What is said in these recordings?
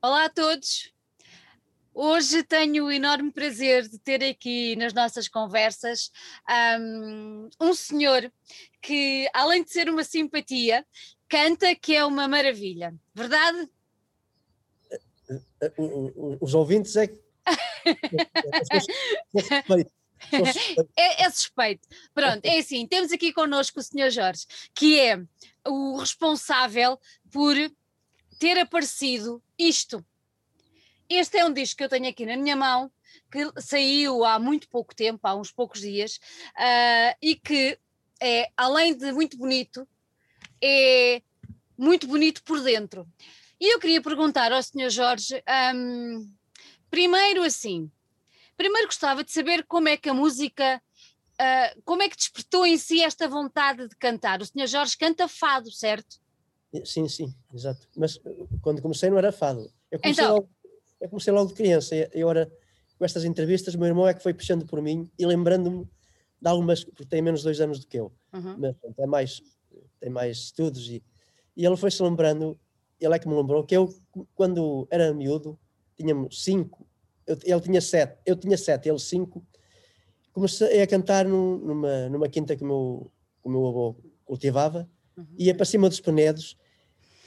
Olá a todos. Hoje tenho o enorme prazer de ter aqui nas nossas conversas um, um senhor que, além de ser uma simpatia, canta que é uma maravilha, verdade? Os ouvintes é que. É, é, suspeito. Pronto, é assim, temos aqui connosco o Sr. Jorge, que é o responsável por ter aparecido isto. Este é um disco que eu tenho aqui na minha mão, que saiu há muito pouco tempo, há uns poucos dias, uh, e que é, além de muito bonito, é muito bonito por dentro. E eu queria perguntar ao Sr. Jorge, um, primeiro assim, primeiro gostava de saber como é que a música, uh, como é que despertou em si esta vontade de cantar. O Sr. Jorge canta fado, certo? Sim, sim, exato. Mas uh, quando comecei não era fado. Eu comecei, então, logo, eu comecei logo de criança. E, agora, com estas entrevistas, o meu irmão é que foi puxando por mim e lembrando-me de algumas, porque tem menos dois anos do que eu, uhum. mas tem mais, tem mais estudos. E, e ele foi-se lembrando, ele é que me lembrou que eu, quando era miúdo, tínhamos cinco, eu, ele tinha sete, eu tinha sete, ele cinco, comecei a cantar num, numa, numa quinta que o meu, que o meu avô cultivava uhum. ia para cima dos penedos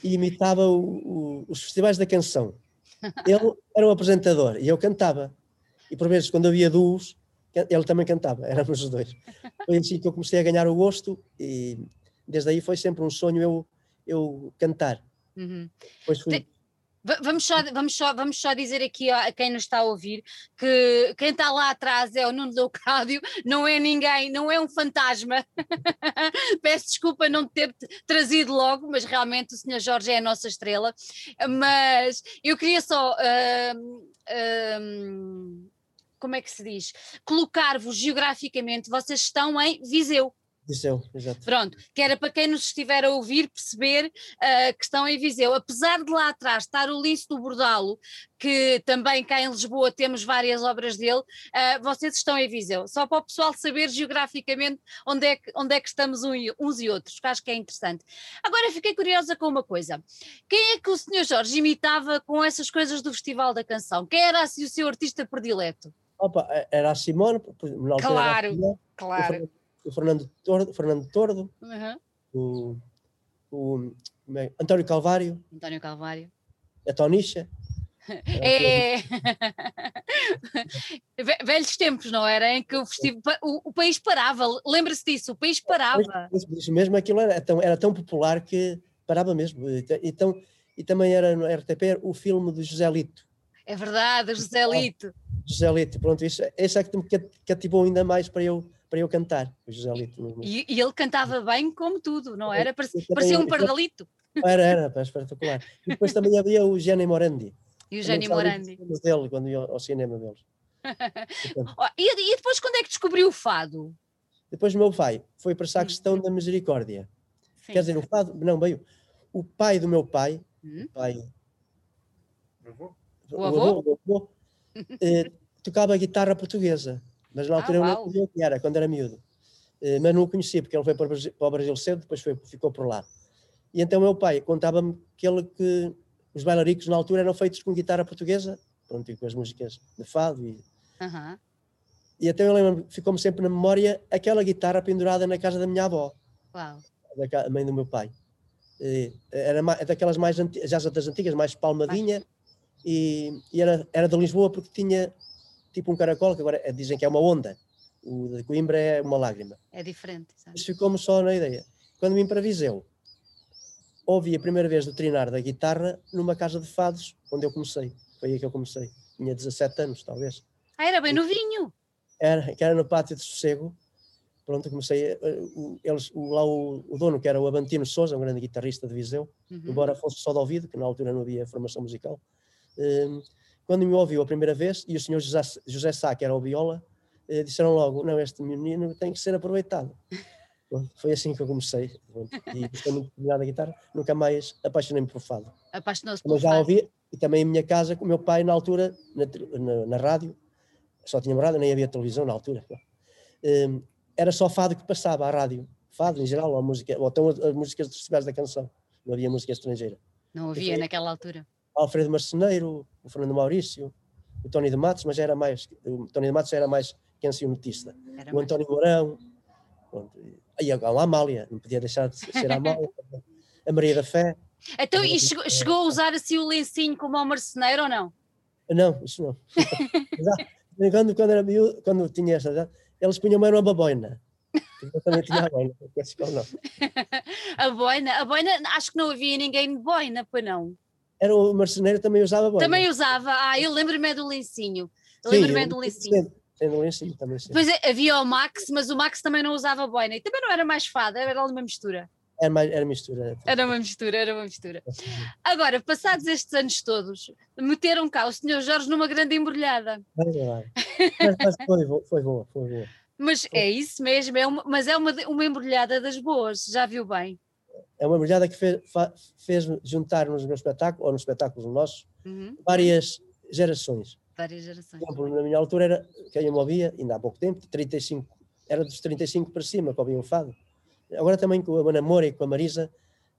e imitava o, o, os festivais da canção. Ele era o apresentador e eu cantava. E por vezes, quando havia duos, ele também cantava, éramos os dois. Foi assim que eu comecei a ganhar o gosto e desde aí foi sempre um sonho eu, eu cantar. Uhum. Depois fui... Vamos só, vamos, só, vamos só dizer aqui a quem nos está a ouvir que quem está lá atrás é o Nuno Leocádio, não é ninguém, não é um fantasma. Peço desculpa não ter trazido logo, mas realmente o Sr. Jorge é a nossa estrela. Mas eu queria só. Uh, como é que se diz? Colocar-vos geograficamente, vocês estão em Viseu. Viseu, exato. Pronto, que era para quem nos estiver a ouvir perceber uh, que estão em Viseu. Apesar de lá atrás estar o Lince do Bordalo, que também cá em Lisboa temos várias obras dele, uh, vocês estão em Viseu. Só para o pessoal saber geograficamente onde é que, onde é que estamos uns e outros, que acho que é interessante. Agora fiquei curiosa com uma coisa. Quem é que o Sr. Jorge imitava com essas coisas do Festival da Canção? Quem era assim o seu artista predileto? Opa, era a Simone, claro, Simone, claro o Fernando Tordo, Fernando Tordo uhum. o, o é, António Calvário. António Calvário. A Tonicha. É... Velhos tempos, não era? Em que o, o, o país parava, lembra-se disso, o país parava. Isso mesmo, aquilo era tão, era tão popular que parava mesmo. Então, e também era no RTP o filme do José Lito. É verdade, José Lito. José Lito, pronto, isso, esse é que me cativou ainda mais para eu para eu cantar, o José Lito. E, e, ele cantava bem como tudo, não era? Parecia, parecia um pardalito. Era, era, espetacular. E depois também havia o Gianni Morandi. E o Gianni Morandi. dele quando ia ao cinema deles. e, e, depois quando é que descobriu o fado? Depois o meu pai foi para a questão da misericórdia. Sim. Quer dizer, o fado, não, veio. O pai do meu pai, hum? o pai. O avô? O avô, o avô eh, tocava guitarra portuguesa. Mas na altura ah, eu não sabia o que era, quando era miúdo. Uh, mas não o conhecia, porque ele foi para o, Brasil, cedo, depois foi, ficou por lá. E então meu pai contava-me que, ele, que os bailaricos na altura eram feitos com guitarra portuguesa, pronto, e com as músicas de fado. E, uhum. e então eu lembro ficou-me sempre na memória aquela guitarra pendurada na casa da minha avó, Uau. da mãe do meu pai. E, era mais, daquelas mais antigas, já das antigas, mais palmadinha, e, e, era, era de Lisboa porque tinha tipo um caracol, que agora dizem que é uma onda. O de Coimbra é uma lágrima. É diferente. Sabe? Mas ficou-me só na ideia. Quando me Viseu, ouvi a primeira vez o trinar da guitarra numa casa de fados, onde eu comecei. Foi aí que eu comecei. Tinha 17 anos, talvez. Ah, era bem novinho. Era, que era no pátio de sossego. Pronto, comecei. Eles, o, lá o, o, dono, que era o Abantino Souza, um grande guitarrista de Viseu, uhum. embora fosse só de ouvido, que na altura não havia formação musical. Quando me ouviu a primeira vez, e o senhor José, José Sá, que era o viola, eh, disseram logo, não, este menino tem que ser aproveitado. foi assim que eu comecei. e gostei muito de da guitarra, nunca mais apaixonei-me por fado. Apaixonou-se por já ouvi, e também em minha casa, com o meu pai, na altura, na, na, na rádio, só tinha rádio, nem havia televisão na altura. Um, era só fado que passava à rádio. Fado em geral, ou, música, ou então as, as músicas dos festivais da canção. Não havia música estrangeira. Não havia foi, naquela altura. Alfredo Marceneiro, o Fernando Maurício, o Tony de Matos, mas era mais, o Tony de Matos era mais cancionetista. O António Mourão, aí a Amália, não podia deixar de ser a Amália, a Maria da Fé. Então, e chegou, chegou, a usar assim o lencinho como ao marceneiro ou não? Não, isso não. quando, quando, era miúdo, quando tinha essa idade, eles punham uma baboina. Eu também tinha a boina, não. a boina, a boina, acho que não havia ninguém de boina, pois não. Era o marceneiro também usava boina. Também usava, ah, eu lembro-me do lencinho. Lembro-me do lencinho. Tem do lencinho também. Sim. Pois é, havia o Max, mas o Max também não usava boina e também não era mais fada, era uma mistura. Era, mais, era mistura. Era uma mistura, era uma mistura. Agora, passados estes anos todos, meteram cá o Sr. Jorge numa grande embrulhada. Mas foi, foi boa, foi boa. Mas é isso mesmo, é uma, mas é uma, uma embrulhada das boas, já viu bem? É uma embrulhada que fez, fez juntar nos meus espetáculos, ou nos espetáculos nossos, uhum. várias gerações. Várias gerações. Por exemplo, na minha altura era, quem eu me ouvia, ainda há pouco tempo, 35, era dos 35 para cima que ouviam o fado. Agora também com a Ana Moura e com a Marisa,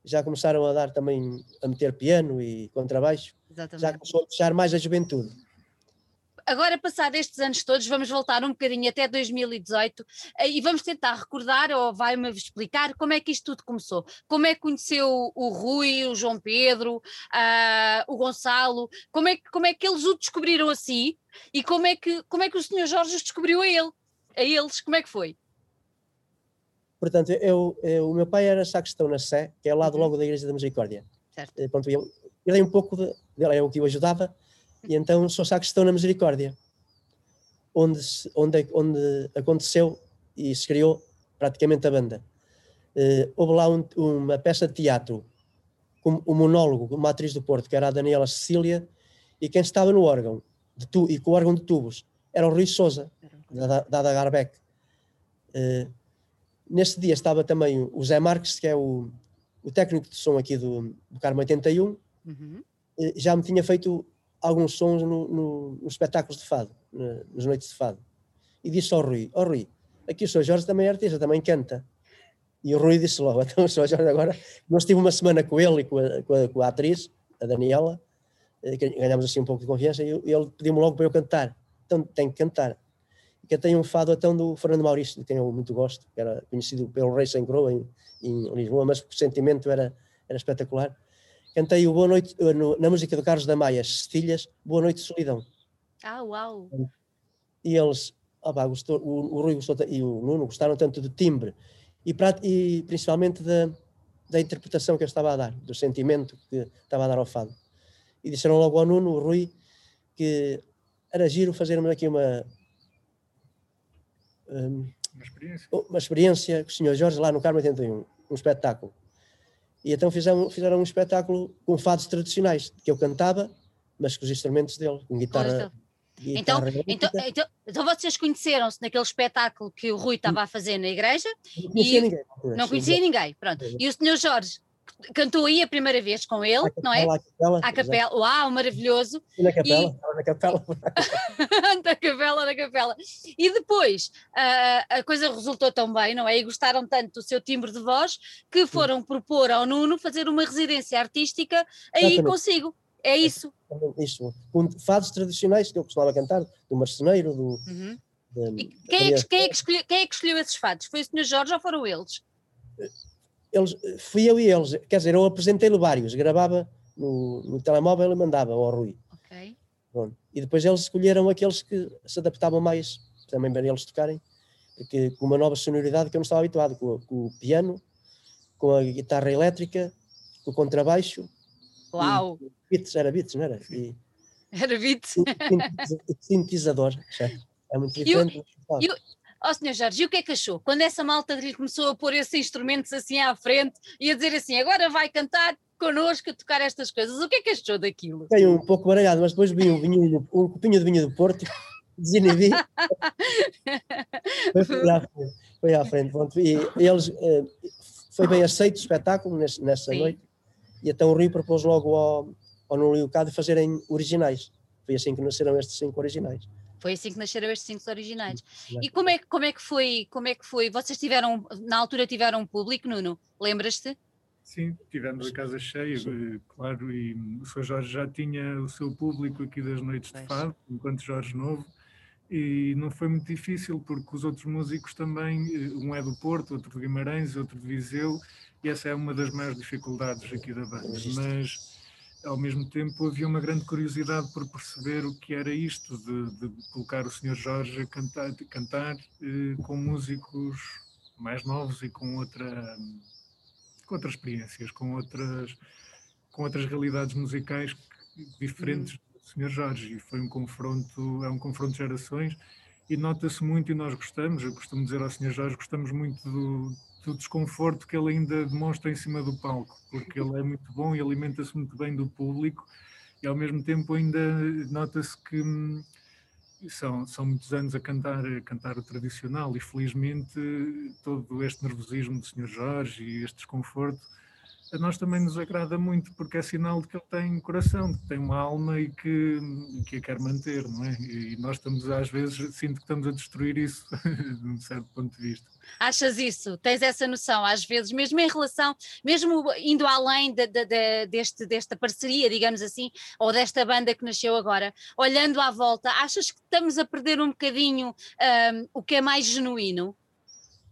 já começaram a dar também, a meter piano e contrabaixo. Exatamente. Já começou a puxar mais a juventude agora, passado estes anos todos, vamos voltar um bocadinho até 2018 eh, e vamos tentar recordar, ou vai-me explicar, como é que isto tudo começou. Como é que conheceu o Rui, o João Pedro, uh, o Gonçalo, como é, que, como é que eles o descobriram assim e como é que, como é que o senhor Jorge os descobriu a ele, a eles, como é que foi? Portanto, eu, eu o meu pai era sacristão na Sé, que é ao lado uhum. logo da Igreja da Misericórdia. Certo. Pronto, eu, um pouco dele, é o que o ajudava, e então só estão na Misericórdia, onde, onde, onde aconteceu e se criou praticamente a banda. Uh, houve lá um, uma peça de teatro, um, um monólogo, uma atriz do Porto, que era a Daniela Cecília, e quem estava no órgão, de tu, e com o órgão de tubos, era o Rui Souza, da, da, da Garbeck. Uh, nesse dia estava também o Zé Marques, que é o, o técnico de som aqui do, do Carmo 81, uhum. Uh, já me tinha feito alguns sons no, no, nos espetáculos de fado, nas noites de fado. E disse ao Rui, ó oh, Rui, aqui o Sr. Jorge também é artista, também canta. E o Rui disse logo, então o Sr. Jorge agora, nós tive uma semana com ele e com a, com a, com a atriz, a Daniela, eh, ganhámos assim um pouco de confiança, e ele pediu-me logo para eu cantar. Então tem que cantar. E cantei um fado então do Fernando Maurício, de quem eu muito gosto, que era conhecido pelo Rei Sem em, em Lisboa, mas o sentimento era, era espetacular cantei o Boa Noite, eh, no, na música do Carlos da Maia, Cestilhas, Boa Noite Solidão. Ah, uau! E eles, opa, gostou, o, o Rui gostou, e o Nuno gostaram tanto do timbre e, e principalmente da, da interpretação que eu estava a dar, do sentimento que estava a dar ao fado. E disseram logo ao Nuno, o Rui, que era giro fazermos aqui uma, um, uma, experiência. uma experiência com o Sr. Jorge lá no Carmo 81, um espetáculo. E então fizeram, fizeram um espetáculo com fados tradicionais, que eu cantava, mas com os instrumentos dele, com guitarra. Então, então, então, então, vocês conheceram-se naquele espetáculo que o Rui estava a fazer na igreja? Não conhecia e, ninguém. Não conhecia ninguém, pronto. E o senhor Jorge cantou aí a primeira vez com ele, não é? À capela. À capela. Uau, maravilhoso. E na capela, e... na capela. da capela, da capela. E depois uh, a coisa resultou tão bem, não é? E gostaram tanto do seu timbre de voz que foram Sim. propor ao Nuno fazer uma residência artística aí Exatamente. consigo. É isso. É, isso. Com fados tradicionais que eu costumava cantar, do marceneiro, do. Uhum. De, quem, é que, quem, é que escolheu, quem é que escolheu esses fados? Foi o Sr. Jorge ou foram eles? Eles, fui eu e eles, quer dizer, eu apresentei-lhe vários, gravava no, no, telemóvel e mandava ao Rui. Okay. E depois eles escolheram aqueles que se adaptavam mais, também para eles tocarem, porque com uma nova sonoridade que eu não estava habituado, com, com o piano, com a guitarra elétrica, com o contrabaixo. Uau! Beats, era beats, não era? E, era beats. Sintetizador, é muito diferente. E Ó oh, senhor Jorge, e o que é que achou? Quando essa malta lhe começou a pôr esses instrumentos assim à frente e a dizer assim, agora vai cantar connosco a tocar estas coisas, o que é que achou daquilo? Fiquei um pouco baralhado, mas depois vi um, vinho, um copinho de vinho do Porto, desinibi. foi, à frente, foi à frente. Pronto. E eles, eh, foi bem aceito o espetáculo nessa, nessa noite, e então o Rio propôs logo ao, ao Nuno Leocado fazerem originais. Foi assim que nasceram estes cinco originais. Foi assim que nasceram estes cinco originais. E como é, como é que foi, como é que foi? Vocês tiveram, na altura tiveram um público, Nuno? Lembras-te? Sim, tivemos a casa cheia, Sim. Eh, claro, e o Sr. Jorge já tinha o seu público aqui das noites de fado, enquanto Jorge Novo, e não foi muito difícil, porque os outros músicos também, eh, um é do Porto, outro de Guimarães, outro de Viseu, e essa é uma das maiores dificuldades aqui da banda. Mas, ao mesmo tempo, havia uma grande curiosidade por perceber o que era isto, de, de colocar o Sr. Jorge a cantar, cantar eh, com músicos mais novos e com outra com outras experiências, com outras, com outras realidades musicais diferentes uhum. do Sr. Jorge. E foi um confronto, é um confronto de gerações e nota-se muito e nós gostamos, eu costumo dizer ao Sr. Jorge, gostamos muito do, do desconforto que ele ainda demonstra em cima do palco, porque ele é muito bom e alimenta-se muito bem do público e ao mesmo tempo ainda nota-se que hum, são, são muitos anos a cantar, a cantar o tradicional e felizmente todo este nervosismo do Sr. Jorge e este desconforto a nós também nos agrada muito porque é sinal de que ele tem coração, que tem uma alma e que, que a quer manter, não é? E nós estamos às vezes, sinto que estamos a destruir isso de um certo ponto de vista. Achas isso? Tens essa noção às vezes, mesmo em relação, mesmo indo além de, de, de, deste, desta parceria, digamos assim, ou desta banda que nasceu agora, olhando à volta, achas que estamos a perder um bocadinho um, o que é mais genuíno?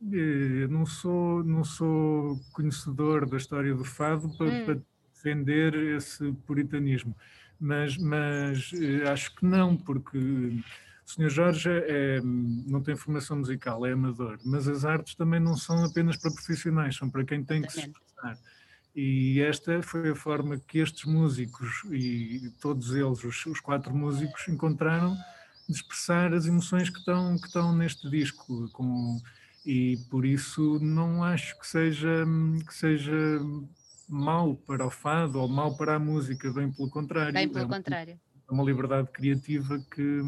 Eh, não sou, não sou conhecedor da história do fado para, hum. para defender esse puritanismo, mas, mas eh, acho que não, porque o Sr. Jorge é, não tem formação musical, é amador, mas as artes também não são apenas para profissionais, são para quem tem que se expressar. E esta foi a forma que estes músicos, e todos eles, os, os quatro músicos, encontraram de expressar as emoções que estão, que estão neste disco, com e por isso não acho que seja, que seja mal para o fado ou mal para a música, bem pelo contrário. Bem pelo é contrário. É uma liberdade criativa que,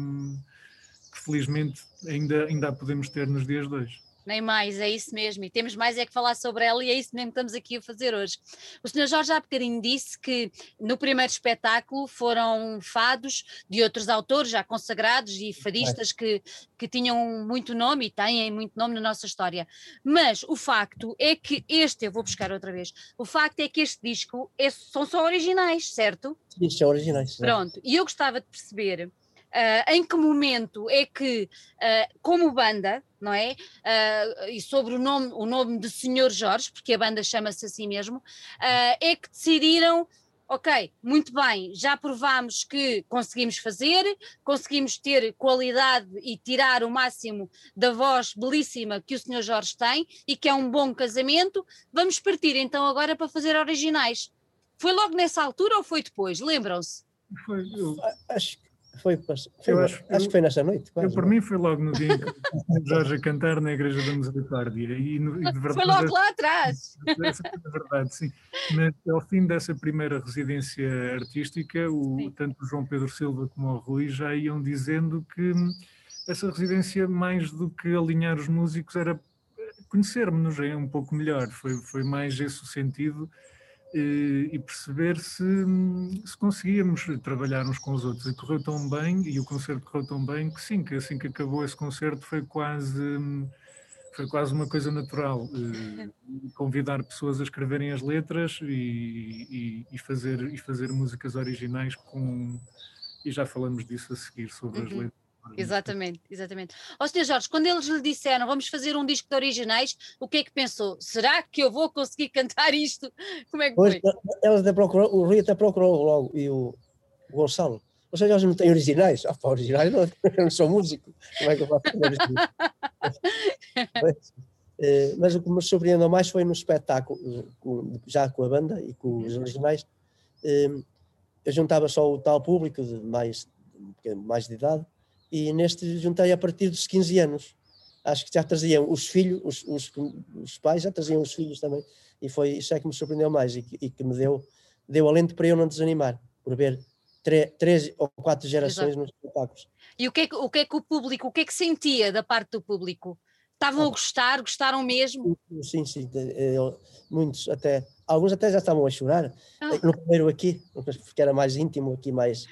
que felizmente ainda, ainda a podemos ter nos dias de hoje nem mais, é isso mesmo, e temos mais é que falar sobre ela e é isso mesmo que estamos aqui a fazer hoje. O Sr. Jorge há bocadinho disse que no primeiro espetáculo foram fados de outros autores já consagrados e fadistas que, que tinham muito nome e têm muito nome na nossa história, mas o facto é que este, eu vou buscar outra vez, o facto é que este disco é, são só originais, certo? Sim, são originais. Pronto, e eu gostava de perceber Uh, em que momento é que, uh, como banda, não é? Uh, e sobre o nome, o nome de Senhor Jorge, porque a banda chama-se assim mesmo, é que decidiram. Ok, muito bem, já provámos que conseguimos fazer, conseguimos ter qualidade e tirar o máximo da voz belíssima que o Senhor Jorge tem e que é um bom casamento. Vamos partir então agora para fazer originais. Foi logo nessa altura ou foi depois? Lembram-se? Foi, eu... Acho, foi, foi eu acho, acho que foi nesta noite. Quase, eu, por mim, foi logo no dia em que Jorge a cantar na Igreja da Misericórdia. E, e de verdade, foi logo lá atrás. É verdade, sim. Mas ao fim dessa primeira residência artística, o, tanto o João Pedro Silva como o Rui já iam dizendo que essa residência, mais do que alinhar os músicos, era conhecermos-nos um pouco melhor. Foi, foi mais esse o sentido e perceber se, se, conseguíamos trabalhar uns com os outros. E correu tão bem, e o concerto correu tão bem, que sim, que assim que acabou esse concerto foi quase, foi quase uma coisa natural. Eh, convidar pessoas a escreverem as letras e, e, e, fazer, e fazer músicas originais com. E já falamos disso a seguir, sobre uhum. as letras Exatamente, exatamente. Ó Sr. Jorge, quando eles lhe disseram vamos fazer um disco de originais, o que é que pensou? Será que eu vou conseguir cantar isto? Como é que pois, foi? Eles até procurou, o Rui até procurou logo, e o, o Gonçalo. Ou seja, eles não têm originais? Ah, pá, originais não, eu não sou músico. Como é que eu faço originais? mas, eh, mas o que me surpreendeu mais foi no espetáculo, já com a banda e com os originais, eh, eu juntava só o tal público de mais, mais de idade, e neste juntei a partir dos 15 anos. Acho que já traziam os filhos, os, os, os pais já traziam os filhos também, e foi isso é que me surpreendeu mais e que, e que me deu, deu alento para eu não desanimar, por ver três ou quatro gerações Exato. nos espetáculos. E o que, é que, o que é que o público, o que é que sentia da parte do público? Estavam a gostar, gostaram mesmo? Sim, sim, eh, muitos até, alguns até já estavam a chorar, ah. no primeiro aqui, porque era mais íntimo, aqui mais...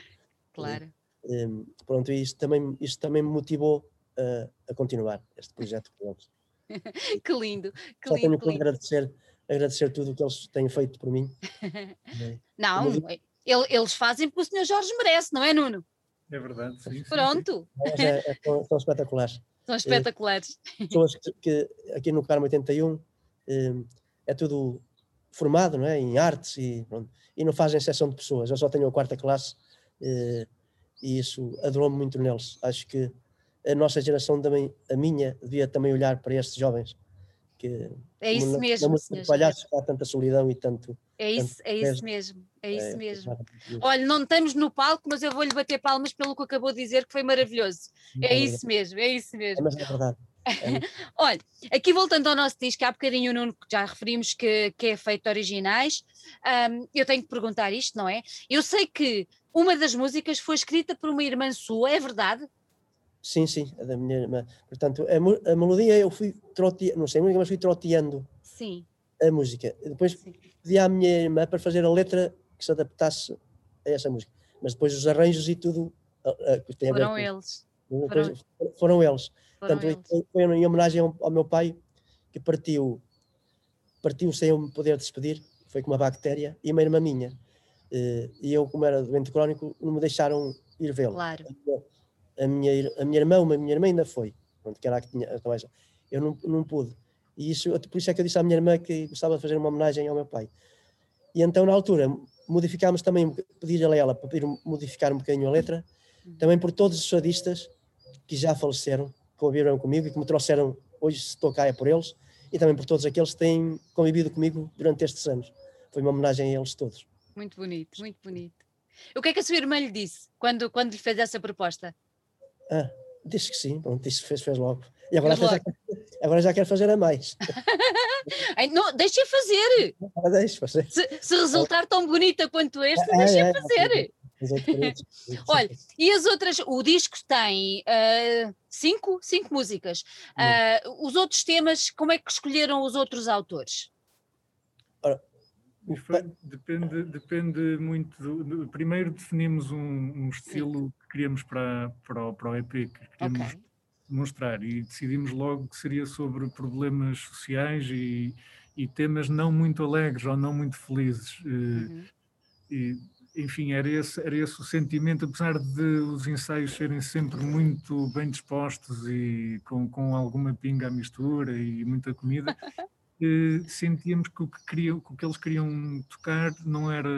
Claro. Um, pronto, e isto também, isto também me motivou a continuar este projeto com eles. que lindo, que Só lindo. tenho que, lindo. agradecer agradecer tudo o que eles têm feito por mim. não, eles fazem porque o Sr. Jorge merece, não é, Nuno? É verdade, sim. Pronto. Sim. É, é, são, espetaculares. São espetaculares. É, pessoas que, que, aqui no Carmo 81 é, é tudo formado não é? em artes e, pronto, e não fazem exceção de pessoas. Eu só tenho a quarta classe eh, e isso adorou-me muito neles. Acho que a nossa geração também, a minha, devia também olhar para estes jovens. Que, é isso na, mesmo. Na palhaços há tanta solidão e tanto. É isso, tanto é isso mesmo. É isso é, mesmo. É Olha, não estamos no palco, mas eu vou-lhe bater palmas pelo que acabou de dizer, que foi maravilhoso. É, é isso mesmo, é isso mesmo. É, mas é verdade. É Olha, aqui voltando ao nosso disco, há bocadinho o Nuno já referimos que, que é feito de originais. Um, eu tenho que perguntar isto, não é? Eu sei que uma das músicas foi escrita por uma irmã sua, é verdade? Sim, sim, a da minha irmã. Portanto, a, a melodia eu fui troteando, não sei a música, mas fui troteando sim. a música. Depois sim. pedi à minha irmã para fazer a letra que se adaptasse a essa música. Mas depois os arranjos e tudo. Foram eles. Foram, foram eles. Portanto, foi em homenagem ao, ao, meu pai que partiu, partiu sem eu me poder despedir, foi com uma bactéria, e uma irmã minha. Eh, e eu, como era doente crónico, não me deixaram ir vê-lo. Claro. A minha, a minha irmã, uma minha irmã ainda foi, pronto, que era a que tinha. Eu não, não pude. E isso, por isso é que eu disse à minha irmã que gostava de fazer uma homenagem ao meu pai. E então, na altura, modificámos também, pedir a ela para modificar um bocadinho a letra, hum. também por todos os sadistas que já faleceram, conviveram comigo e que me trouxeram, hoje se estou cá é por eles, e também por todos aqueles que têm convivido comigo durante estes anos. Foi uma homenagem a eles todos. Muito bonito, muito bonito. O que é que a sua irmã lhe disse quando, quando lhe fez essa proposta? Ah, disse que sim, pronto, disse que fez, fez logo. E agora, já, agora já quero fazer a mais. não, deixa fazer. Ah, deixa fazer. Se, se, resultar tão bonita quanto este, ah, deixa é, é, fazer. Olha, e as outras, o disco tem uh, cinco, cinco músicas. Uh, os outros temas, como é que escolheram os outros autores? Ora, depende, depende muito. Do, primeiro definimos um, um estilo Sim. que queríamos para, para, o, para o EP, que queríamos okay. mostrar, e decidimos logo que seria sobre problemas sociais e, e temas não muito alegres ou não muito felizes. Eh, uhum. E, enfim, era esse, era esse o sentimento, apesar de os ensaios serem sempre muito bem dispostos e com, com alguma pinga à mistura e muita comida, eh, sentíamos que o que, queriam, que o que eles queriam tocar não era,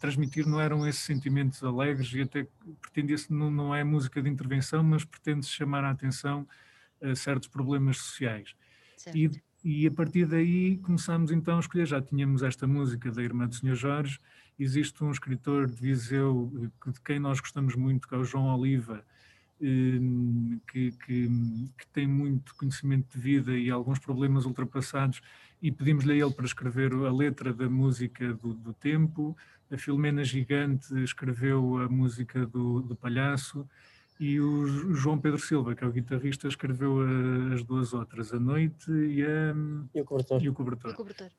transmitir não eram esses sentimentos alegres e até pretendia-se, não, não é música de intervenção, mas pretende-se chamar a atenção a certos problemas sociais. E, e a partir daí começámos então a escolher, já tínhamos esta música da Irmã do Senhor Jorge, existe um escritor de Viseu de quem nós gostamos muito, que é o João Oliva, ehm, que, que, que, tem muito conhecimento de vida e alguns problemas ultrapassados, e pedimos-lhe a ele para escrever a letra da música do, do tempo. A Filomena Gigante escreveu a música do, do Palhaço, e o João Pedro Silva, que é o guitarrista, escreveu a, as duas outras, A Noite e, a, e o Cobertor. E o cobertor. E o cobertor.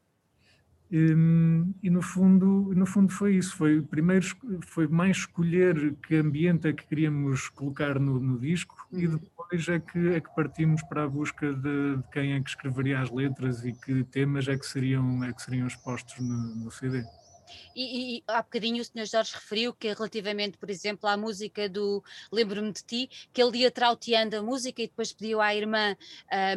Hum, e no fundo, no fundo foi isso, foi primeiro foi mais escolher que ambiente é que queríamos colocar no, no disco uhum. e depois é que, é que partimos para a busca de, de, quem é que escreveria as letras e que temas é que seriam, é que seriam expostos no, no CD. E, e, há bocadinho o Sr. Jorge referiu que relativamente, por exemplo, à música do Lembro-me de Ti, que ele ia trauteando a música e depois pediu à irmã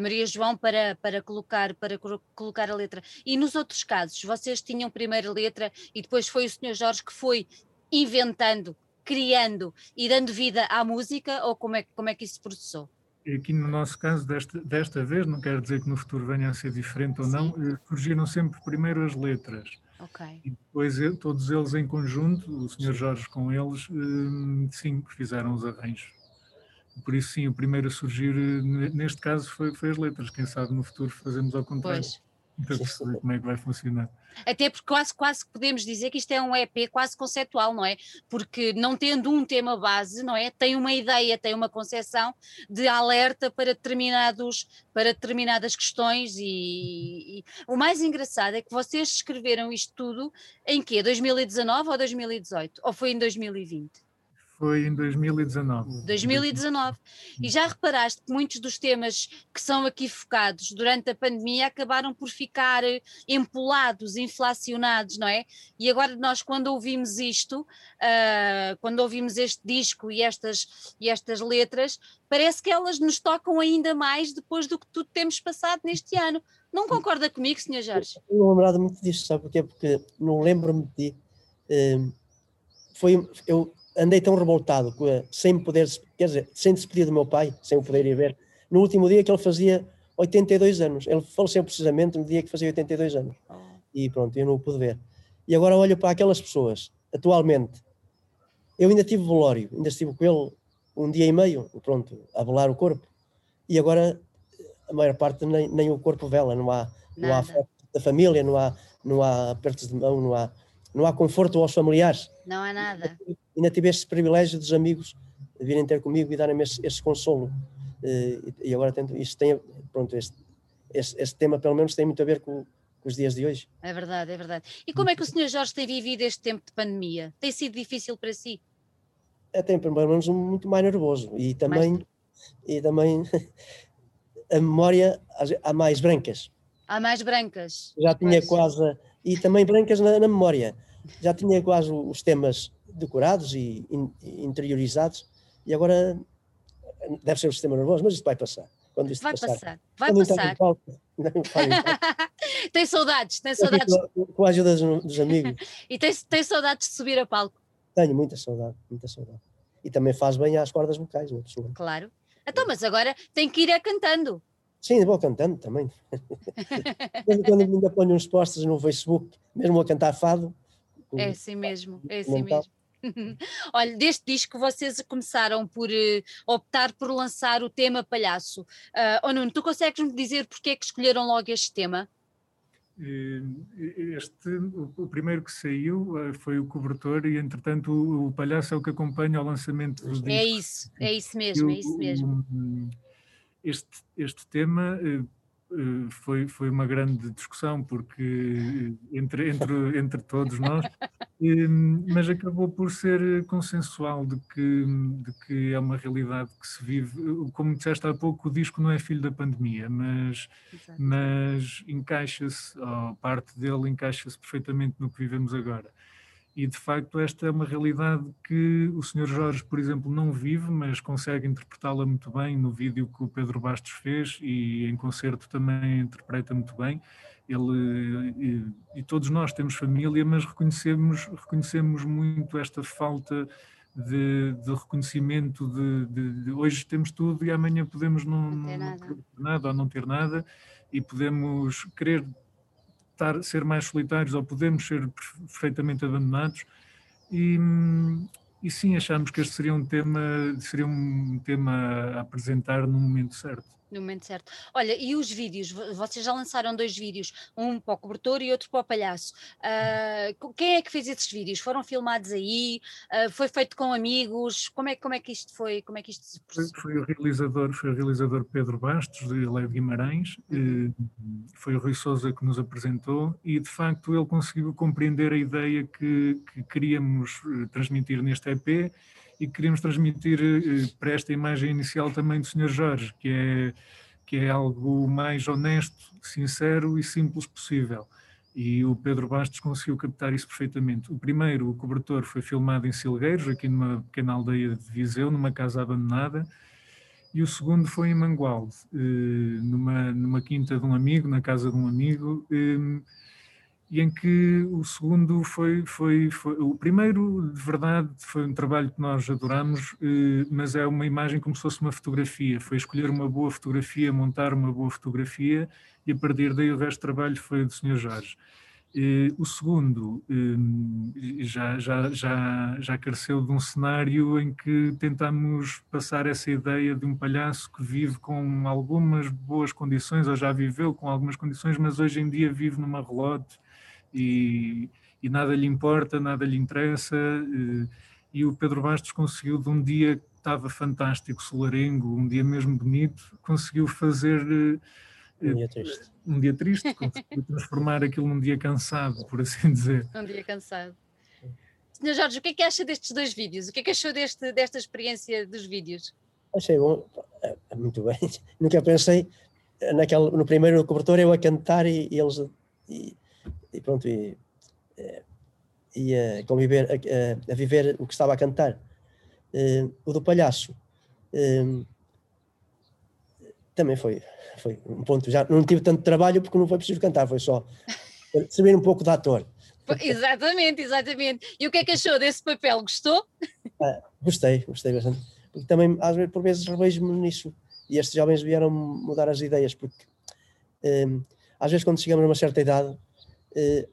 Maria João para, para, colocar, para colocar a letra. E nos outros casos, vocês tinham primeiro a letra e depois foi o Sr. Jorge que foi inventando, criando e dando vida à música, ou como é, como é que isso processou? Aqui no nosso caso, desta, desta vez, não quero dizer que no futuro venha a ser diferente ou não, eh, surgiram sempre primeiro as letras. Okay. E depois todos eles em conjunto, o Sr. Jorge com eles, hum, sim, fizeram os arranjos. Por isso, sim, o primeiro a surgir, eh, neste caso, foi, foi as letras. Quem sabe no futuro fazemos ao contrário. Pois para perceber como é que vai funcionar. Até porque quase, quase podemos dizer que isto é um EP quase conceptual, não é? Porque não tendo um tema base, não é? Tem uma ideia, tem uma concepção de alerta para, determinados, para determinadas questões e, e o mais engraçado é que vocês escreveram isto tudo em quê? 2019 ou 2018? Ou foi em 2020? Foi em 2019. 2019. E já reparaste que muitos dos temas que são aqui focados durante a pandemia acabaram por ficar eh, empolados, inflacionados, não é? E agora nós, quando ouvimos isto, uh, quando ouvimos este disco e estas, e estas letras, parece que elas nos tocam ainda mais depois do que tudo temos passado neste ano. Não concorda comigo, Sr. Jorge? Eu não lembrado muito disto, sabe porquê? Porque não lembro-me de ti. Uh, foi, eu andei tão revoltado sem poder, quer dizer, sem despedir do meu pai, sem o poder ir ver, no último dia que ele fazia 82 anos. Ele faleceu precisamente no dia que fazia 82 anos. Oh. E pronto, eu não o pude ver. E agora olho para aquelas pessoas, atualmente. Eu ainda tive velório, ainda estive com ele um dia e meio, pronto, a velar o corpo. E agora a maior parte nem, nem o corpo vela, não há, não há da família, não há, não há apertos de mão, não há, não há conforto aos familiares. Não há nada. Ainda tive este privilégio dos amigos virem ter comigo e darem-me esse, esse, consolo. Eh, e agora tento, isto tem, pronto, este, este, este, tema pelo menos tem muito a ver com, com, os dias de hoje. É verdade, é verdade. E como é que o Sr. Jorge tem vivido este tempo de pandemia? Tem sido difícil para si? É, tem pelo menos muito mais nervoso e também, mais... e também a memória há mais brancas. Há mais brancas. Já tinha pois. quase, e também brancas na, na memória já tinha quase os temas decorados e interiorizados e agora deve ser o sistema nervoso, mas isto vai passar. Quando isto vai passar, passar. vai passar. Palco, tem saudades, tem saudades. Com a ajuda dos, dos amigos. e tem, tem saudades de subir a palco? Tenho muita saudade, muita saudade. E também faz bem às cordas vocais, uma pessoa. Claro. Então, mas agora tem que ir a cantando. Sim, vou cantando também. quando ainda ponho uns posts no Facebook, mesmo a cantar fado, é assim mesmo, é assim mesmo. Olha, deste disco vocês começaram por uh, optar por lançar o tema palhaço. Uh, oh Nuno, tu consegues me dizer porque é que escolheram logo este tema? Este, o, primeiro que saiu eh, foi o cobertor e entretanto o, o palhaço é o que acompanha o lançamento do é disco. É isso, é isso mesmo, é isso mesmo. Este, este tema eh, foi, foi uma grande discussão porque eh, entre, entre, entre todos nós, eh, mas acabou por ser consensual de que, de que é uma realidade que se vive. Como disseste há pouco, o disco não é filho da pandemia, mas, mas encaixa-se, parte dele encaixa-se perfeitamente no que vivemos agora. E de facto, esta é uma realidade que o Sr. Jorge, por exemplo, não vive, mas consegue interpretá-la muito bem no vídeo que o Pedro Bastos fez e em concerto também interpreta muito bem. Ele e, e todos nós temos família, mas reconhecemos, reconhecemos muito esta falta de, de reconhecimento de, de, de, hoje temos tudo e amanhã podemos não, não, ter nada. não ter nada ou não ter nada e podemos querer estar, ser mais solitários ou podemos ser perfeitamente abandonados. E, e sim, achamos que este seria um tema, seria um tema a apresentar no momento certo no momento certo. Olha, e os vídeos? Vocês já lançaram dois vídeos, um para o cobertor e outro para o palhaço. Uh, quem é que fez esses vídeos? Foram filmados aí? Uh, foi feito com amigos? Como é, como é que isto foi? Como é que isto se foi, foi o realizador, foi o realizador Pedro Bastos, de Leve Guimarães, uhum. foi o Rui Souza que nos apresentou e de facto ele conseguiu compreender a ideia que, que queríamos eh, transmitir neste EP e queríamos transmitir eh, para esta imagem inicial também do Sr. Jorge, que é, que é algo mais honesto, sincero e simples possível. E o Pedro Bastos conseguiu captar isso perfeitamente. O primeiro, o cobertor, foi filmado em Silgueiros, aqui numa pequena aldeia de Viseu, numa casa abandonada, e o segundo foi em Mangualde, eh, numa, numa quinta de um amigo, na casa de um amigo, eh, e em que o segundo foi, foi, foi, o primeiro de verdade foi um trabalho que nós adoramos, eh, mas é uma imagem como se fosse uma fotografia, foi escolher uma boa fotografia, montar uma boa fotografia e a partir daí o resto do trabalho foi do Sr. Jorge. Eh, o segundo eh, já, já, já, já careceu de um cenário em que tentamos passar essa ideia de um palhaço que vive com algumas boas condições, ou já viveu com algumas condições, mas hoje em dia vive numa relote e, e nada lhe importa, nada lhe interessa. E, eh, e o Pedro Bastos conseguiu, de um dia que estava fantástico, solarengo, um dia mesmo bonito, conseguiu fazer. Um dia triste. Um dia triste, conseguiu transformar aquilo num dia cansado, por assim dizer. Um dia cansado. Senhor Jorge, o que é que acha destes dois vídeos? O que é que achou deste, desta experiência dos vídeos? Achei bom, é, é muito bem. Nunca pensei naquele, no primeiro cobertor eu a cantar e, e eles e, e, pronto e, é, e a conviver a, a, viver o que estava a cantar. Uh, o do palhaço uh, também foi, foi um ponto. Já não tive tanto trabalho porque não foi preciso cantar, foi só saber um pouco de ator. Exatamente, exatamente. E o que é que achou desse papel? Gostou? Ah, gostei, gostei bastante. Porque também, às vezes, por vezes, revejo-me nisso. E estes jovens vieram mudar as ideias, porque um, às vezes, quando chegamos a uma certa idade, uh,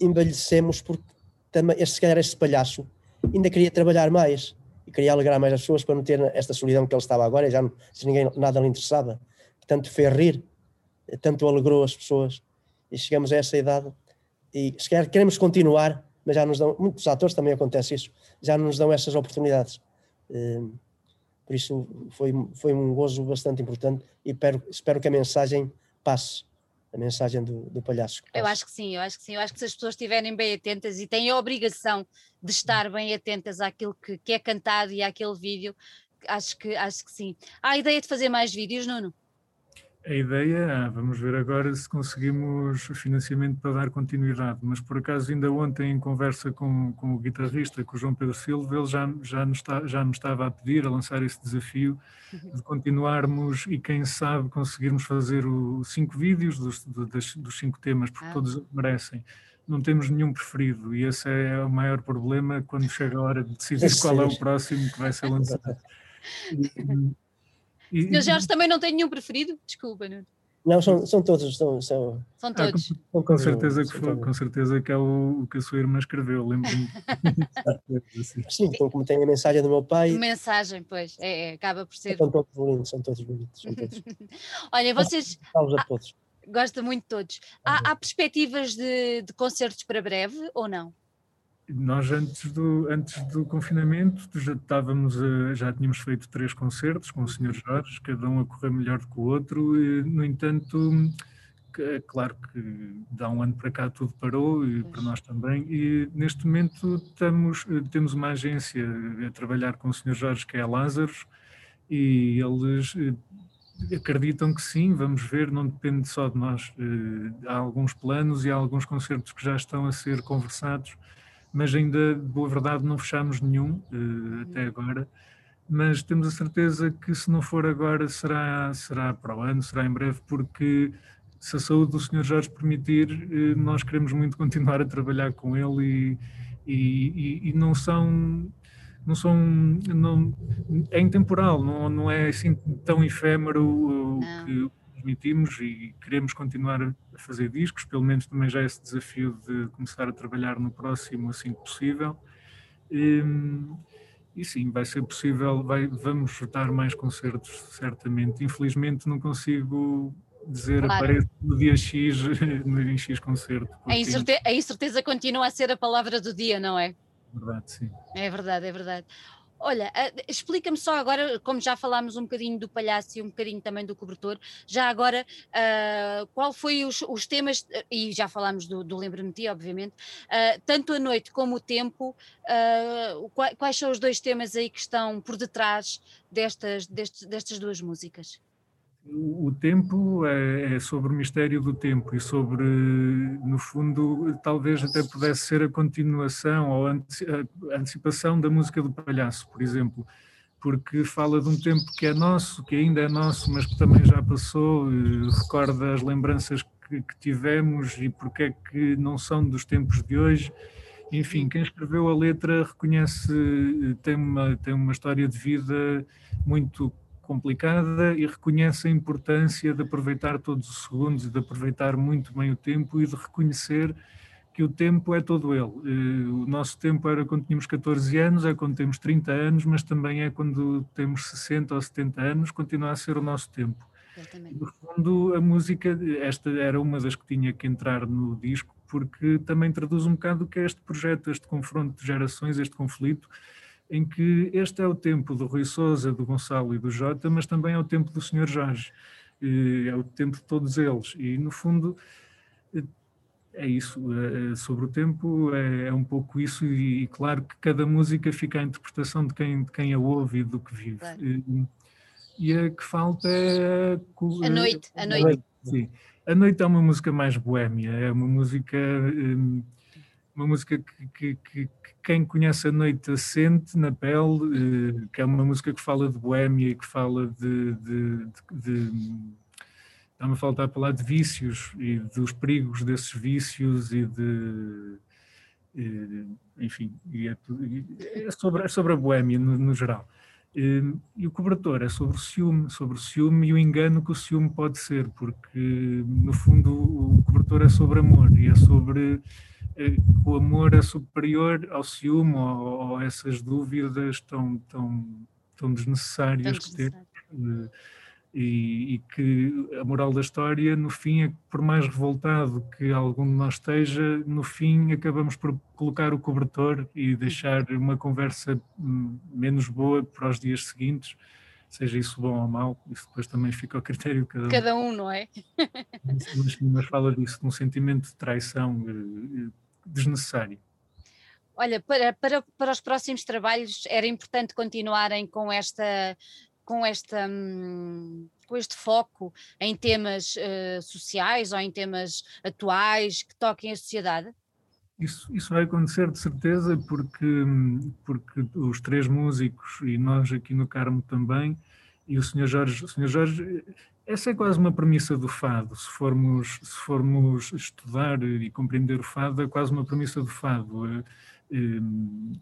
envelhecemos porque também, este, se calhar, este palhaço ainda queria trabalhar mais e queria alegrar mais as pessoas para não ter esta solidão que ele estava agora e já não, se ninguém nada lhe interessava. Tanto fez rir, tanto alegrou as pessoas. E chegamos a essa idade e se calhar queremos continuar, mas já nos dão, muitos atores também acontece isso, já nos dão essas oportunidades. Hum, por isso foi, foi um gozo bastante importante e espero, espero que a mensagem passe a mensagem do, do palhaço. Eu acho que sim, eu acho que sim. Eu acho que se as pessoas estiverem bem atentas e têm a obrigação de estar bem atentas àquilo que, que é cantado e àquele vídeo, acho que, acho que sim. Há a ideia de fazer mais vídeos, Nuno? A ideia, ah, vamos ver agora se conseguimos financiamento para dar continuidade, mas por acaso ainda ontem em conversa com, com o guitarrista, com o João Pedro Silva, ele já, já, nos está, já nos estava a pedir, a lançar esse desafio de continuarmos e quem sabe conseguirmos fazer os cinco vídeos dos, dos, dos cinco temas, porque ah. todos merecem. Não temos nenhum preferido e esse é o maior problema quando chega a hora de decidir qual é o próximo que vai ser lançado. E, Senhor Jorge também não tem nenhum preferido? Desculpa, Nuno. Não, são, são todos. São, são... são todos. Ah, com, com, certeza que foi, com certeza que é o, o que a sua irmã escreveu, lembro-me. Sim, então, como tem a mensagem do meu pai. Mensagem, pois, é, é acaba por ser. São todos lindos, são todos bonitos. São todos. Olha, vocês. a todos. Gosta muito de todos. Há, há perspectivas de, de concertos para breve ou não? Nós antes do, antes do confinamento já estávamos a, já tínhamos feito três concertos com o Sr. Jorge, cada um a correr melhor do que o outro, e, no entanto, é claro que dá um ano para cá tudo parou e para nós também, e neste momento estamos, temos uma agência a trabalhar com o Sr. Jorge que é a Lázaros, e eles eh, acreditam que sim, vamos ver, não depende só de nós. Eh, há alguns planos e há alguns concertos que já estão a ser conversados mas ainda, de boa verdade, não fechamos nenhum uh, até agora. Mas temos a certeza que se não for agora, será, será para o ano, será em breve, porque se a saúde do Sr. Jorge permitir, uh, nós queremos muito continuar a trabalhar com ele e, e, e, e não são não são não, é intemporal, não, não é assim tão efêmero o que transmitimos e queremos continuar a fazer discos, pelo menos também já esse desafio de começar a trabalhar no próximo assim que possível. E, e sim, vai ser possível, vai, vamos dar mais concertos, certamente. Infelizmente não consigo dizer claro. aparece no dia X, no dia X concerto. A incerteza, a incerteza continua a ser a palavra do dia, não é? Verdade, sim. É verdade, é verdade. Olha, uh, explica-me só agora, como já falámos um bocadinho do palhaço e um bocadinho também do cobertor, já agora, uh, qual foi os, os, temas, e já falámos do, do Lembro-me Ti, obviamente, uh, tanto a noite como o tempo, quais, quais, são os dois temas aí que estão por detrás destas, destes, destas duas músicas? O tempo é, é, sobre o mistério do tempo e sobre, no fundo, talvez até pudesse ser a continuação ou a antecipação da música do palhaço, por exemplo, porque fala de um tempo que é nosso, que ainda é nosso, mas que também já passou, recorda as lembranças que, que tivemos e porque é que não são dos tempos de hoje. Enfim, quem escreveu a letra reconhece, tem uma, tem uma história de vida muito complicada e reconhece a importância de aproveitar todos os segundos e de aproveitar muito bem o tempo e de reconhecer que o tempo é todo ele. Eh, o nosso tempo era quando tínhamos 14 anos, é quando temos 30 anos, mas também é quando temos 60 ou 70 anos, continua a ser o nosso tempo. No fundo, a música, esta era uma das que tinha que entrar no disco, porque também traduz um bocado o que é este projeto, este confronto de gerações, este conflito, em que este é o tempo do Rui Souza, do Gonçalo e do Jota, mas também é o tempo do Sr. Jorge, é o tempo de todos eles. E, no fundo, é isso, é, sobre o tempo é, é, um pouco isso e, claro que cada música fica à interpretação de quem, de quem a ouve e do que vive. Claro. E, e, a que falta é... A noite, a noite. Sim. A noite é uma música mais boémia, é uma música... Uma música que, que, que, que, quem conhece a noite sente na pele, eh, que é uma música que fala de boémia, que fala de, de, de, de está-me a faltar falar de vícios e dos perigos desses vícios e de enfim, é, é, sobre, é sobre a boémia no, no geral. E o cobertor é sobre o ciúme, sobre o ciúme e o engano que o ciúme pode ser, porque no fundo o cobertor é sobre amor e é sobre eh, o amor é superior ao ciúme ou, ou essas dúvidas tão, tão, tão desnecessárias que temos. E, e, que a moral da história, no fim, é que por mais revoltado que algum de nós esteja, no fim acabamos por colocar o cobertor e deixar uma conversa hum, menos boa para os dias seguintes, seja isso bom ou mau, isso depois também fica ao critério de cada um. Cada um, não é? mas, mas fala disso, de um sentimento de traição eh, eh, desnecessário. Olha, para, para, para os próximos trabalhos era importante continuarem com esta com, esta, hum, com este foco em temas uh, sociais ou em temas atuais que toquem a sociedade? Isso, isso vai acontecer de certeza porque, hum, porque os três músicos e nós aqui no Carmo também e o Sr. Jorge, o Sr. Jorge, essa é quase uma premissa do fado, se formos, se formos estudar e compreender o fado, é quase uma premissa do fado. Eh, hum,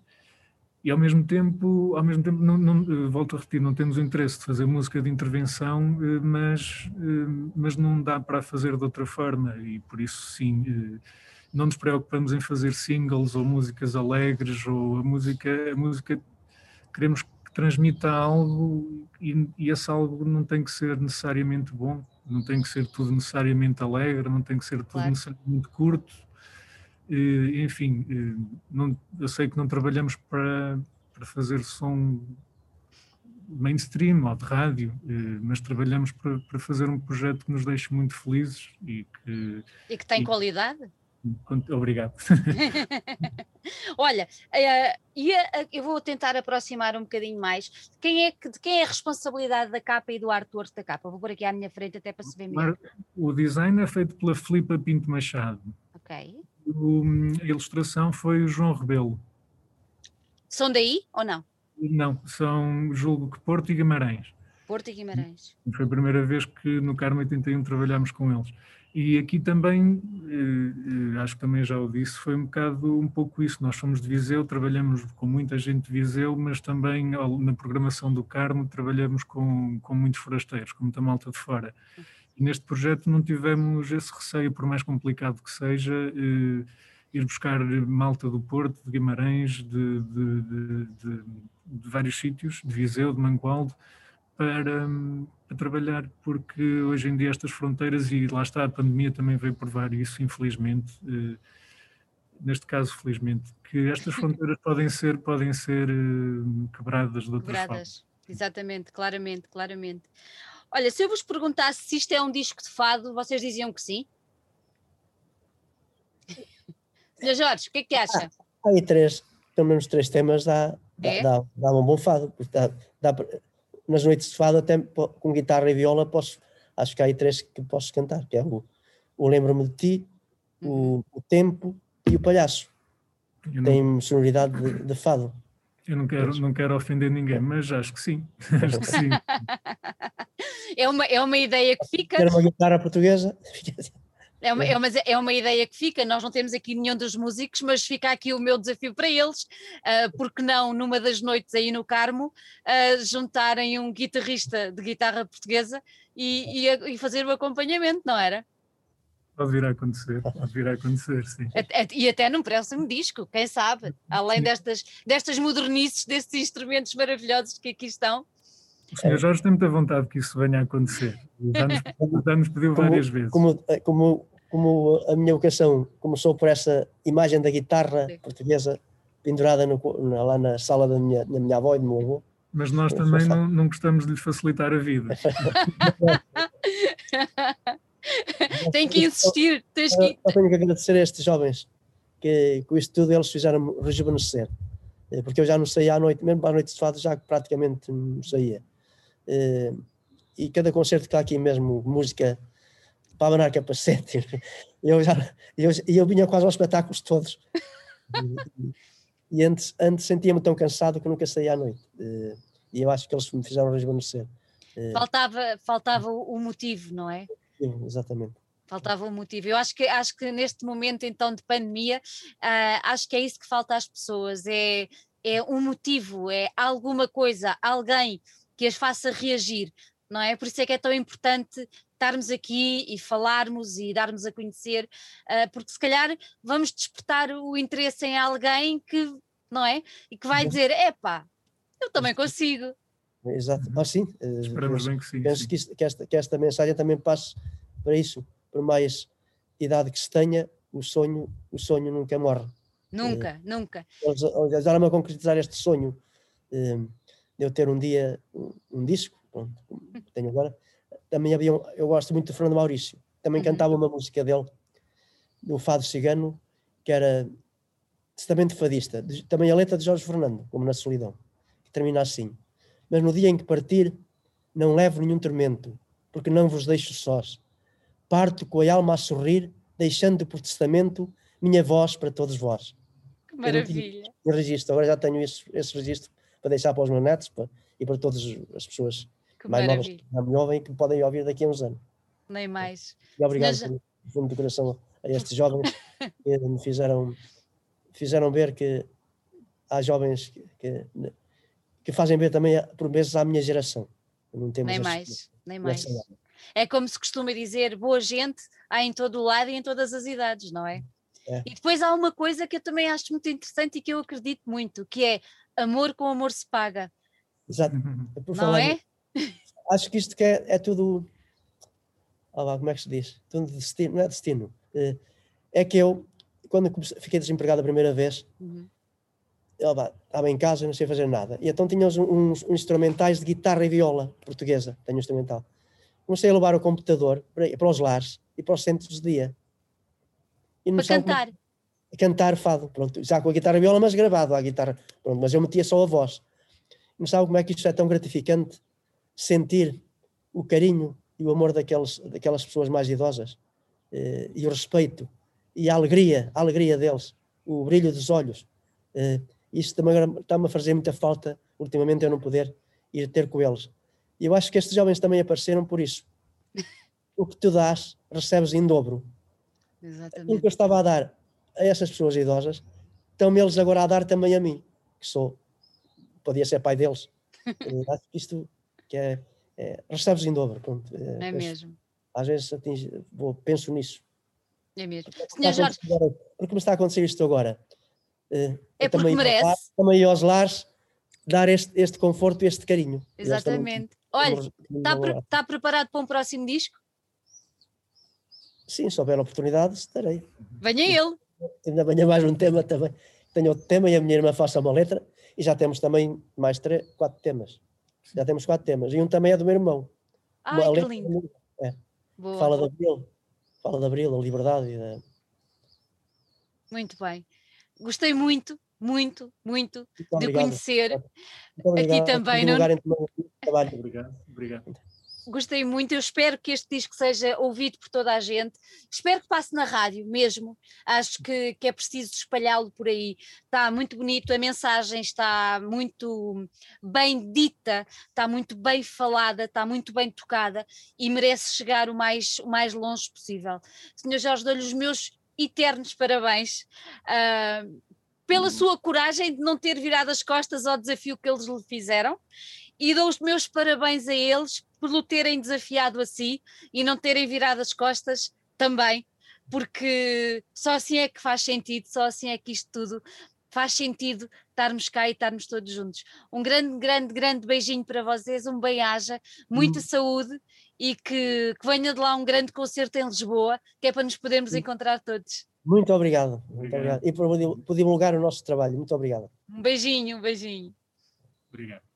e ao mesmo tempo, ao mesmo tempo não, não, eh, volto a repetir, não temos o interesse de fazer música de intervenção, eh, mas, eh, mas não dá para fazer de outra forma e por isso sim, não nos preocupamos em fazer singles ou músicas alegres ou a música, a música queremos que transmita algo e, e esse algo não tem que ser necessariamente bom, não tem que ser tudo necessariamente alegre, não tem que ser tudo claro. necessariamente curto, enfim, não, eu sei que não trabalhamos para, para fazer som mainstream ou de rádio, mas trabalhamos para, para fazer um projeto que nos deixe muito felizes e que... E que tem e, qualidade? Obrigado. Olha, uh, eu vou tentar aproximar um bocadinho mais. Quem é, de quem é a responsabilidade da capa e do artwork da capa? Vou por aqui à minha frente até para se ver melhor. O design é feito pela Filipa Pinto Machado. Ok o, a ilustração foi o João Rebelo. São daí ou não? Não, são, julgo que Porto e Guimarães. Porto e Guimarães. Foi a primeira vez que no Carmo 81 trabalhámos com eles. E aqui também, eh, eh, acho que também já o disse, foi um bocado um pouco isso. Nós somos de Viseu, trabalhamos com muita gente de Viseu, mas também na programação do Carmo trabalhamos com, com muitos forasteiros, com muita malta de fora. E neste projeto não tivemos esse receio, por mais complicado que seja, eh, ir buscar malta do Porto, de Guimarães, de, de, de, de vários sítios, de Viseu, de Mangualde, para, trabalhar, porque hoje em dia estas fronteiras, e lá está, a pandemia também veio provar isso, infelizmente, eh, neste caso, felizmente, que estas fronteiras podem ser, podem ser eh, quebradas de outras quebradas. formas. Exatamente, claramente, claramente. Olha, se eu vos perguntasse se isto é um disco de fado, vocês diziam que sim? Senhor Jorge, o que é que acha? Ah, aí três, pelo menos três temas dá, dá, é? dá, dá um bom fado. Dá, dá, nas noites de fado, até com guitarra e viola, posso, acho que há aí três que posso cantar, que é o, o Lembro-me de Ti, o, uhum. o Tempo e o Palhaço. Não... Tem sonoridade de, de fado. Eu não quero, não quero ofender ninguém, mas acho que sim. acho que sim. é, uma, é uma ideia que fica. Quero uma guitarra portuguesa. É uma, é, uma, é uma ideia que fica, nós não temos aqui nenhum dos músicos, mas fica aqui o meu desafio para eles, uh, porque não, numa das noites aí no Carmo, uh, juntarem um guitarrista de guitarra portuguesa e, e, e fazer o acompanhamento, não era? Pode vir a acontecer, pode vir a acontecer, sim. E até num próximo disco, quem sabe? Além destas, destas modernices, destes instrumentos maravilhosos que aqui estão. O senhor Jorge tem muita vontade que isso venha a acontecer. Já nos, já nos pediu como, várias vezes. Como, como, como a minha vocação começou por essa imagem da guitarra sim. portuguesa pendurada no, lá na sala da minha, da minha avó e do meu avô. Mas nós também não, não gostamos de lhe facilitar a vida. Tem que insistir. Tens que... Eu tenho que agradecer a estes jovens que com isto tudo eles fizeram rejuvenescer. Eh, porque eu já não saía à noite, mesmo à noite de fado já praticamente não saía. Eh, e cada concerto que há aqui mesmo, música para abanar capacete, eu já eu, eu vinha quase aos espetáculos todos. E, e antes, antes sentia-me tão cansado que nunca saía à noite. Eh, e eu acho que eles me fizeram rejuvenescer. Faltava, faltava o motivo, não é? Sim, exatamente. Faltava um motivo. Eu acho que, acho que neste momento então de pandemia, uh, acho que é isso que falta às pessoas, é, é um motivo, é alguma coisa, alguém que as faça reagir, não é? Por isso é que é tão importante estarmos aqui e falarmos e darmos a conhecer, uh, porque se calhar vamos despertar o interesse em alguém que, não é? E que vai dizer, epá, eu também consigo. Exato, ah, sim. Eh, Esperamos bem que sim. Penso sim. Que, isto, que, esta, que esta mensagem também passe para isso por mais idade que se tenha, o sonho, o sonho nunca morre. Nunca, eh, nunca. Ajudaram-me a concretizar este sonho eh, de eu ter um dia um, um disco, pronto, tenho agora. Também havia, um, eu gosto muito de Fernando Maurício, também uhum. cantava uma música dele, do Fado Cigano, que era Testamento Fadista, de, também a letra de Jorge Fernando, como na Solidão, que termina assim. Mas no dia em que partir, não levo nenhum tormento, porque não vos deixo sós parto com a alma a sorrir, deixando por testamento minha voz para todos vós. Que maravilha. Um registro, agora já tenho esse, esse registro para deixar para os meus netos para, e para todas as pessoas que mais maravilha. novas que me ouvem que podem ouvir daqui a uns anos. Nem mais. E obrigado Mas... por fundo do coração a estes jovens que me fizeram, fizeram ver que há jovens que, que, que fazem ver também por vezes à minha geração. Não temos nem mais, nem mais. É como se costuma dizer, boa gente há em todo o lado e em todas as idades, não é? é? E depois há uma coisa que eu também acho muito interessante e que eu acredito muito, que é amor com amor se paga. Exato. É não é? Acho que isto que é, é tudo. como é que se diz? Tudo destino, não é destino. Eh, é que eu, quando fiquei desempregado a primeira vez, uhum. estava em casa, não sei fazer nada. E então tinha uns, uns, uns instrumentais de guitarra e viola portuguesa. Tenho um instrumental comecei a levar o computador para, para os lares e para os centros de dia. E para cantar? Como, a cantar fado, pronto, já com a guitarra viola, mas gravado a guitarra, pronto, mas eu metia só a voz. Não sabe como é que isto é tão gratificante, sentir o carinho e o amor daqueles, daquelas pessoas mais idosas, eh, e o respeito, e a alegria, a alegria deles, o brilho dos olhos. Eh, isso também está-me a fazer muita falta, ultimamente, eu não poder ir ter com eles. E eu acho que estes jovens também apareceram por isso. O que tu dás, recebes em dobro. Exatamente. O que eu estava a dar a essas pessoas idosas, estão-me eles agora a dar também a mim, que sou, podia ser pai deles. acho que isto que é, é, recebes em dobro. Pronto, é, é mesmo. Às vezes atinge, vou, penso nisso. É mesmo. Senhor Jorge. Agora, porque me está a acontecer isto agora? Uh, é porque também, merece. Também aos lares dar este, este conforto e este carinho. Exatamente. Olha, está, pre tá preparado para um próximo disco? Sim, se houver oportunidade, estarei. Venha ele. Ainda venha mais um tema também. Tenho outro tema e a minha irmã faça uma letra e já temos também mais três, quatro temas. Já temos quatro temas. E um também é do meu irmão. Ai, uma que lindo. É. Fala de Abril. Fala de Abril, da liberdade e da... Muito bem. Gostei muito muito, muito de conhecer aqui também. Não... Obrigado, obrigado. Gostei muito, eu espero que este disco seja ouvido por toda a gente, espero que passe na rádio mesmo, acho que, que é preciso espalhá-lo por aí, está muito bonito, a mensagem está muito bem dita, está muito bem falada, está muito bem tocada e merece chegar o mais, o mais longe possível. Senhor Jorge, dou-lhe os meus eternos parabéns. Uh, pela sua coragem de não ter virado as costas ao desafio que eles lhe fizeram e dou os meus parabéns a eles por o terem desafiado a si e não terem virado as costas também, porque só assim é que faz sentido, só assim é que isto tudo faz sentido estarmos cá e estarmos todos juntos. Um grande, grande, grande beijinho para vocês, um bem-aja, muita hum. saúde e que, que venha de lá um grande concerto em Lisboa, que é para nos podermos hum. encontrar todos. Muito obrigado. Muito obrigado. E por, por divulgar o nosso trabalho. Muito obrigado. Um beijinho, um beijinho. Obrigado.